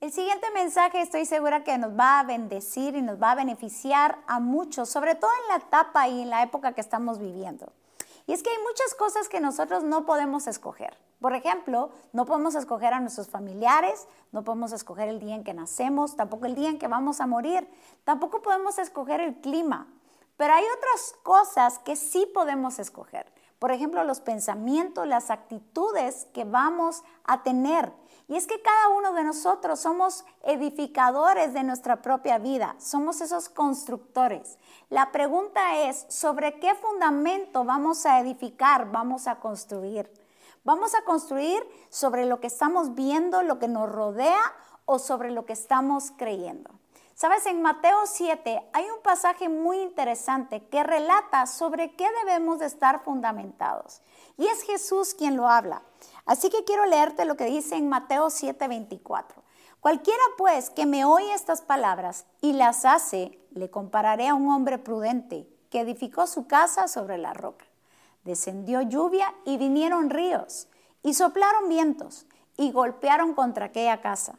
El siguiente mensaje estoy segura que nos va a bendecir y nos va a beneficiar a muchos, sobre todo en la etapa y en la época que estamos viviendo. Y es que hay muchas cosas que nosotros no podemos escoger. Por ejemplo, no podemos escoger a nuestros familiares, no podemos escoger el día en que nacemos, tampoco el día en que vamos a morir, tampoco podemos escoger el clima. Pero hay otras cosas que sí podemos escoger. Por ejemplo, los pensamientos, las actitudes que vamos a tener. Y es que cada uno de nosotros somos edificadores de nuestra propia vida, somos esos constructores. La pregunta es, ¿sobre qué fundamento vamos a edificar, vamos a construir? ¿Vamos a construir sobre lo que estamos viendo, lo que nos rodea o sobre lo que estamos creyendo? Sabes, en Mateo 7 hay un pasaje muy interesante que relata sobre qué debemos de estar fundamentados. Y es Jesús quien lo habla. Así que quiero leerte lo que dice en Mateo 7:24. Cualquiera pues que me oye estas palabras y las hace, le compararé a un hombre prudente que edificó su casa sobre la roca. Descendió lluvia y vinieron ríos, y soplaron vientos, y golpearon contra aquella casa,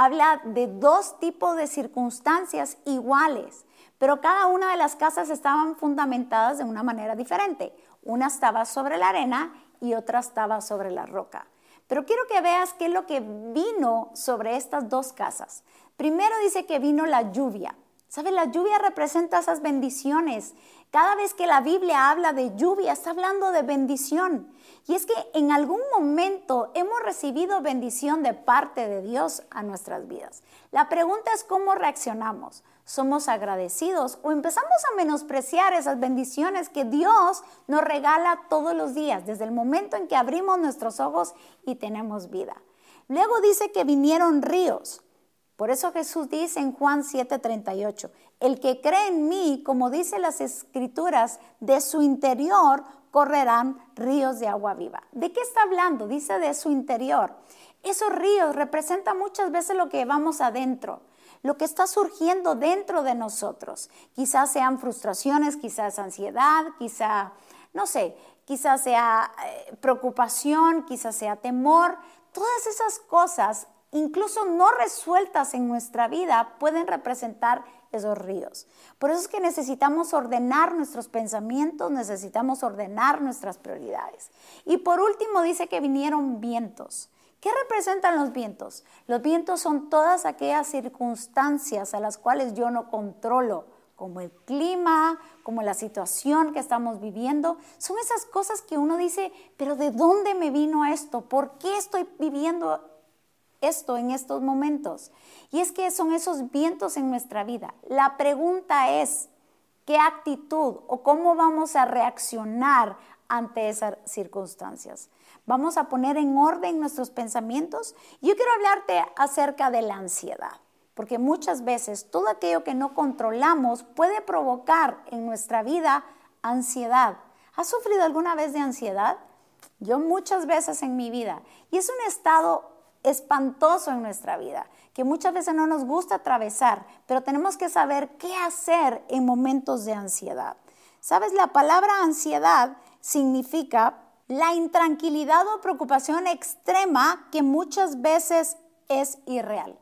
Habla de dos tipos de circunstancias iguales, pero cada una de las casas estaban fundamentadas de una manera diferente. Una estaba sobre la arena y otra estaba sobre la roca. Pero quiero que veas qué es lo que vino sobre estas dos casas. Primero dice que vino la lluvia. ¿Sabes? La lluvia representa esas bendiciones. Cada vez que la Biblia habla de lluvia, está hablando de bendición. Y es que en algún momento hemos recibido bendición de parte de Dios a nuestras vidas. La pregunta es cómo reaccionamos. ¿Somos agradecidos o empezamos a menospreciar esas bendiciones que Dios nos regala todos los días, desde el momento en que abrimos nuestros ojos y tenemos vida? Luego dice que vinieron ríos. Por eso Jesús dice en Juan 7:38, el que cree en mí, como dice las escrituras, de su interior correrán ríos de agua viva. ¿De qué está hablando? Dice de su interior. Esos ríos representan muchas veces lo que vamos adentro, lo que está surgiendo dentro de nosotros. Quizás sean frustraciones, quizás ansiedad, quizá, no sé, quizás sea eh, preocupación, quizás sea temor. Todas esas cosas incluso no resueltas en nuestra vida, pueden representar esos ríos. Por eso es que necesitamos ordenar nuestros pensamientos, necesitamos ordenar nuestras prioridades. Y por último dice que vinieron vientos. ¿Qué representan los vientos? Los vientos son todas aquellas circunstancias a las cuales yo no controlo, como el clima, como la situación que estamos viviendo. Son esas cosas que uno dice, pero ¿de dónde me vino esto? ¿Por qué estoy viviendo esto en estos momentos. Y es que son esos vientos en nuestra vida. La pregunta es, ¿qué actitud o cómo vamos a reaccionar ante esas circunstancias? ¿Vamos a poner en orden nuestros pensamientos? Yo quiero hablarte acerca de la ansiedad, porque muchas veces todo aquello que no controlamos puede provocar en nuestra vida ansiedad. ¿Has sufrido alguna vez de ansiedad? Yo muchas veces en mi vida. Y es un estado espantoso en nuestra vida, que muchas veces no nos gusta atravesar, pero tenemos que saber qué hacer en momentos de ansiedad. ¿Sabes? La palabra ansiedad significa la intranquilidad o preocupación extrema que muchas veces es irreal.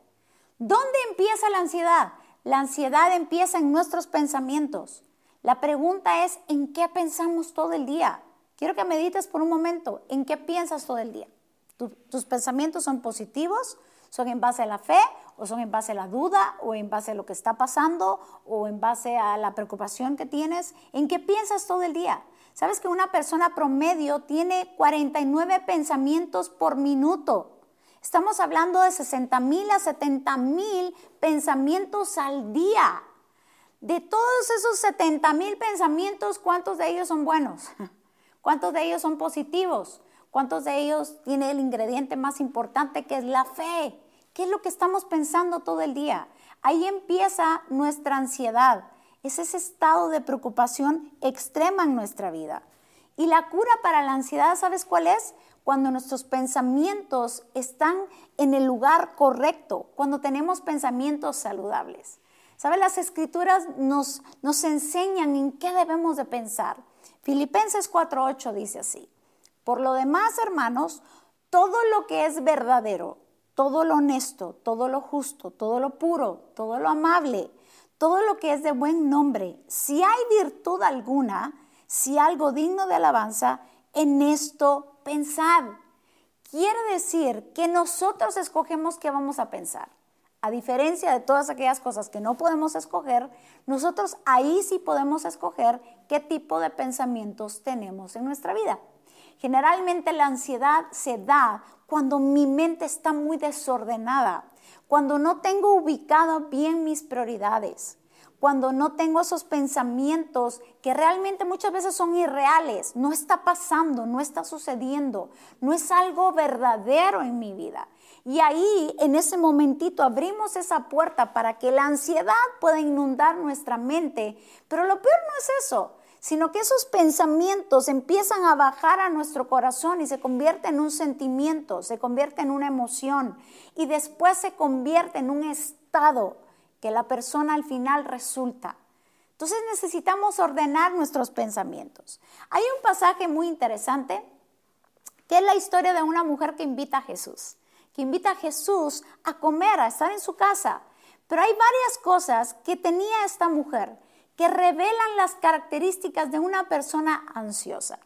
¿Dónde empieza la ansiedad? La ansiedad empieza en nuestros pensamientos. La pregunta es, ¿en qué pensamos todo el día? Quiero que medites por un momento, ¿en qué piensas todo el día? Tus pensamientos son positivos, son en base a la fe o son en base a la duda o en base a lo que está pasando o en base a la preocupación que tienes. ¿En qué piensas todo el día? ¿Sabes que una persona promedio tiene 49 pensamientos por minuto? Estamos hablando de 60 mil a 70 mil pensamientos al día. De todos esos 70 mil pensamientos, ¿cuántos de ellos son buenos? ¿Cuántos de ellos son positivos? ¿Cuántos de ellos tiene el ingrediente más importante que es la fe? ¿Qué es lo que estamos pensando todo el día? Ahí empieza nuestra ansiedad. Es ese estado de preocupación extrema en nuestra vida. Y la cura para la ansiedad, ¿sabes cuál es? Cuando nuestros pensamientos están en el lugar correcto, cuando tenemos pensamientos saludables. ¿Sabes? Las escrituras nos, nos enseñan en qué debemos de pensar. Filipenses 4.8 dice así. Por lo demás, hermanos, todo lo que es verdadero, todo lo honesto, todo lo justo, todo lo puro, todo lo amable, todo lo que es de buen nombre, si hay virtud alguna, si algo digno de alabanza, en esto pensad. Quiere decir que nosotros escogemos qué vamos a pensar. A diferencia de todas aquellas cosas que no podemos escoger, nosotros ahí sí podemos escoger qué tipo de pensamientos tenemos en nuestra vida. Generalmente la ansiedad se da cuando mi mente está muy desordenada, cuando no tengo ubicado bien mis prioridades, cuando no tengo esos pensamientos que realmente muchas veces son irreales, no está pasando, no está sucediendo, no es algo verdadero en mi vida. Y ahí, en ese momentito, abrimos esa puerta para que la ansiedad pueda inundar nuestra mente. Pero lo peor no es eso, sino que esos pensamientos empiezan a bajar a nuestro corazón y se convierte en un sentimiento, se convierte en una emoción y después se convierte en un estado que la persona al final resulta. Entonces necesitamos ordenar nuestros pensamientos. Hay un pasaje muy interesante que es la historia de una mujer que invita a Jesús, que invita a Jesús a comer, a estar en su casa. Pero hay varias cosas que tenía esta mujer que revelan las características de una persona ansiosa.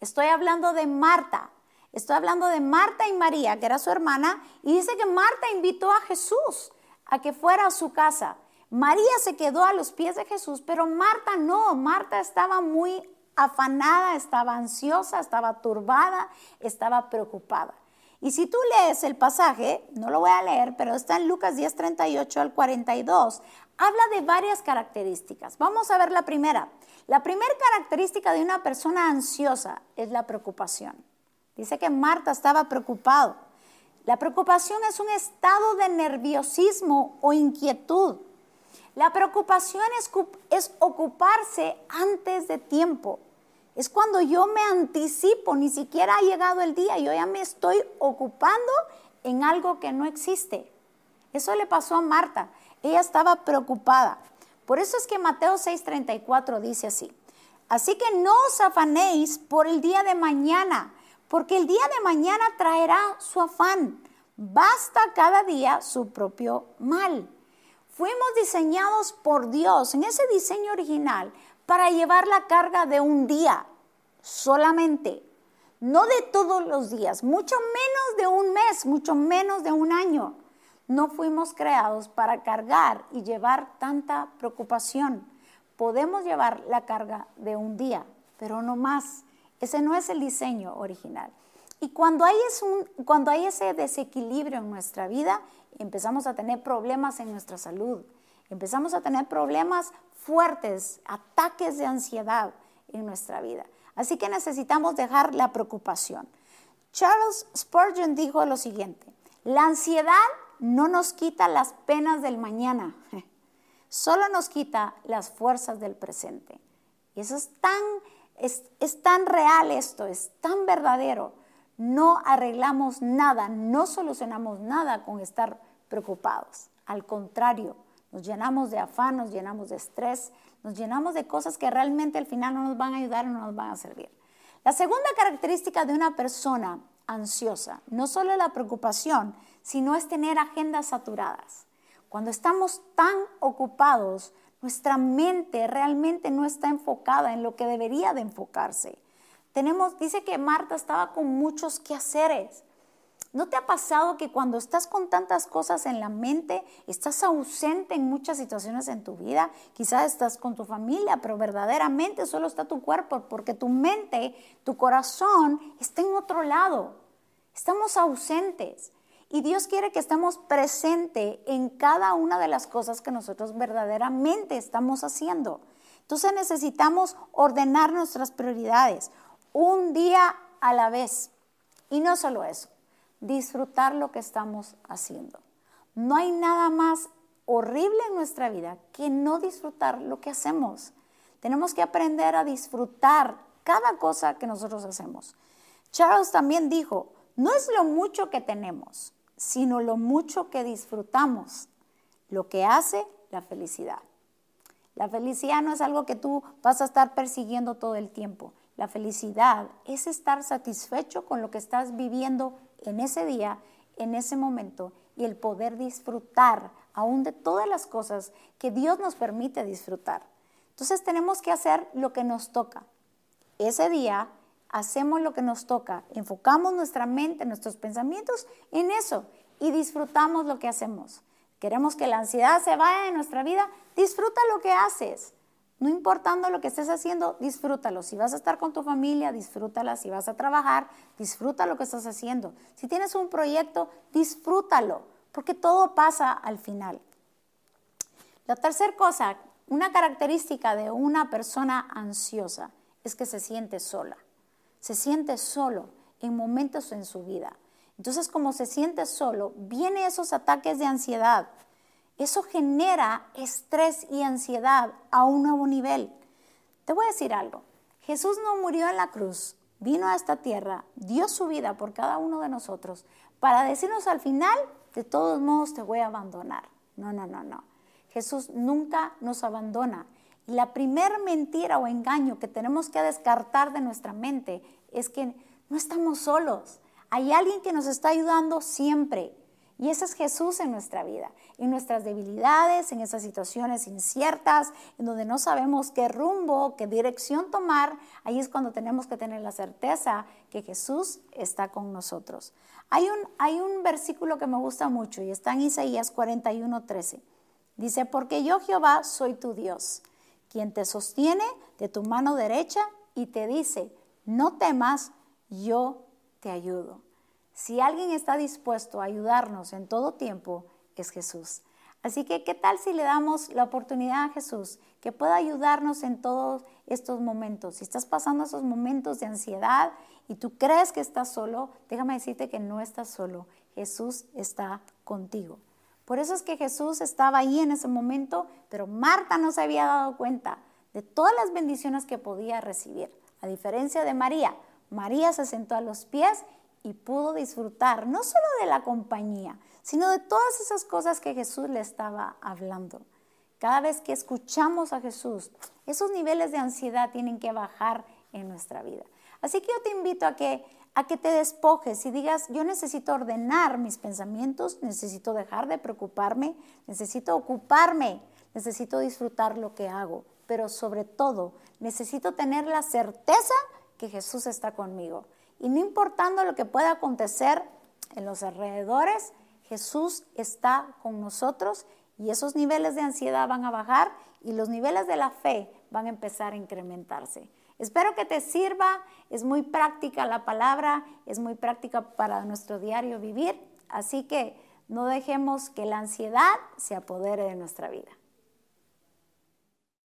Estoy hablando de Marta. Estoy hablando de Marta y María, que era su hermana, y dice que Marta invitó a Jesús a que fuera a su casa. María se quedó a los pies de Jesús, pero Marta no. Marta estaba muy afanada, estaba ansiosa, estaba turbada, estaba preocupada. Y si tú lees el pasaje, no lo voy a leer, pero está en Lucas 10, 38 al 42, habla de varias características. Vamos a ver la primera. La primera característica de una persona ansiosa es la preocupación. Dice que Marta estaba preocupado. La preocupación es un estado de nerviosismo o inquietud. La preocupación es, es, ocuparse antes de tiempo. Es cuando yo me anticipo, ni siquiera ha llegado el día, yo ya me estoy ocupando en algo que no existe. Eso le pasó a Marta. Ella estaba preocupada. Por eso es que Mateo 6:34 dice así. Así que no os afanéis por el día de mañana, porque el día de mañana traerá su afán. Basta cada día su propio mal. Fuimos diseñados por Dios en ese diseño original para llevar la carga de un día solamente, no de todos los días, mucho menos de un mes, mucho menos de un año. No fuimos creados para cargar y llevar tanta preocupación. Podemos llevar la carga de un día, pero no más. Ese no es el diseño original. Y cuando hay, ese desequilibrio en nuestra vida, empezamos a tener problemas en nuestra salud, empezamos a tener problemas fuertes, ataques de ansiedad en nuestra vida. Así que necesitamos dejar la preocupación. Charles Spurgeon dijo lo siguiente, la ansiedad no nos quita las penas del mañana, solo nos quita las fuerzas del presente. Y eso es tan, es, tan real esto, es tan verdadero. No arreglamos nada, no solucionamos nada con estar preocupados. Al contrario, nos llenamos de afán, nos llenamos de estrés, nos llenamos de cosas que realmente al final no nos van a ayudar o no nos van a servir. La segunda característica de una persona ansiosa no solo es la preocupación, sino es tener agendas saturadas. Cuando estamos tan ocupados, nuestra mente realmente no está enfocada en lo que debería de enfocarse. Tenemos, dice que Marta estaba con muchos quehaceres. ¿No te ha pasado que cuando estás con tantas cosas en la mente, estás ausente en muchas situaciones en tu vida? Quizás estás con tu familia, pero verdaderamente solo está tu cuerpo, porque tu mente, tu corazón está en otro lado. Estamos ausentes. Y Dios quiere que estemos presentes en cada una de las cosas que nosotros verdaderamente estamos haciendo. Entonces necesitamos ordenar nuestras prioridades un día a la vez. Y no solo eso, disfrutar lo que estamos haciendo. No hay nada más horrible en nuestra vida que no disfrutar lo que hacemos. Tenemos que aprender a disfrutar cada cosa que nosotros hacemos. Charles también dijo, no es lo mucho que tenemos, sino lo mucho que disfrutamos, lo que hace la felicidad. La felicidad no es algo que tú vas a estar persiguiendo todo el tiempo. La felicidad es estar satisfecho con lo que estás viviendo en ese día, en ese momento, y el poder disfrutar aún de todas las cosas que Dios nos permite disfrutar. Entonces tenemos que hacer lo que nos toca. Ese día hacemos lo que nos toca, enfocamos nuestra mente, nuestros pensamientos en eso y disfrutamos lo que hacemos. Queremos que la ansiedad se vaya de nuestra vida, disfruta lo que haces. No importando lo que estés haciendo, disfrútalo. Si vas a estar con tu familia, disfrútala. Si vas a trabajar, disfruta lo que estás haciendo. Si tienes un proyecto, disfrútalo, porque todo pasa al final. La tercera cosa, una característica de una persona ansiosa es que se siente sola. Se siente solo en momentos en su vida. Entonces, como se siente solo, vienen esos ataques de ansiedad, eso genera estrés y ansiedad a un nuevo nivel. Te voy a decir algo. Jesús no murió en la cruz, vino a esta tierra, dio su vida por cada uno de nosotros para decirnos al final, de todos modos te voy a abandonar. No, no, no, no. Jesús nunca nos abandona. Y la primer mentira o engaño que tenemos que descartar de nuestra mente es que no estamos solos. Hay alguien que nos está ayudando siempre. Y ese es Jesús en nuestra vida, en nuestras debilidades, en esas situaciones inciertas, en donde no sabemos qué rumbo, qué dirección tomar. Ahí es cuando tenemos que tener la certeza que Jesús está con nosotros. Hay un, hay un versículo que me gusta mucho y está en Isaías 41, 13. Dice, porque yo Jehová soy tu Dios, quien te sostiene de tu mano derecha y te dice, no temas, yo te ayudo. Si alguien está dispuesto a ayudarnos en todo tiempo, es Jesús. Así que, ¿qué tal si le damos la oportunidad a Jesús que pueda ayudarnos en todos estos momentos? Si estás pasando esos momentos de ansiedad y tú crees que estás solo, déjame decirte que no estás solo. Jesús está contigo. Por eso es que Jesús estaba ahí en ese momento, pero Marta no se había dado cuenta de todas las bendiciones que podía recibir. A diferencia de María, María se sentó a los pies y pudo disfrutar no solo de la compañía, sino de todas esas cosas que Jesús le estaba hablando. Cada vez que escuchamos a Jesús, esos niveles de ansiedad tienen que bajar en nuestra vida. Así que yo te invito a que a que te despojes y digas, yo necesito ordenar mis pensamientos, necesito dejar de preocuparme, necesito ocuparme, necesito disfrutar lo que hago, pero sobre todo necesito tener la certeza que Jesús está conmigo. Y no importando lo que pueda acontecer en los alrededores, Jesús está con nosotros y esos niveles de ansiedad van a bajar y los niveles de la fe van a empezar a incrementarse. Espero que te sirva, es muy práctica la palabra, es muy práctica para nuestro diario vivir, así que no dejemos que la ansiedad se apodere de nuestra vida.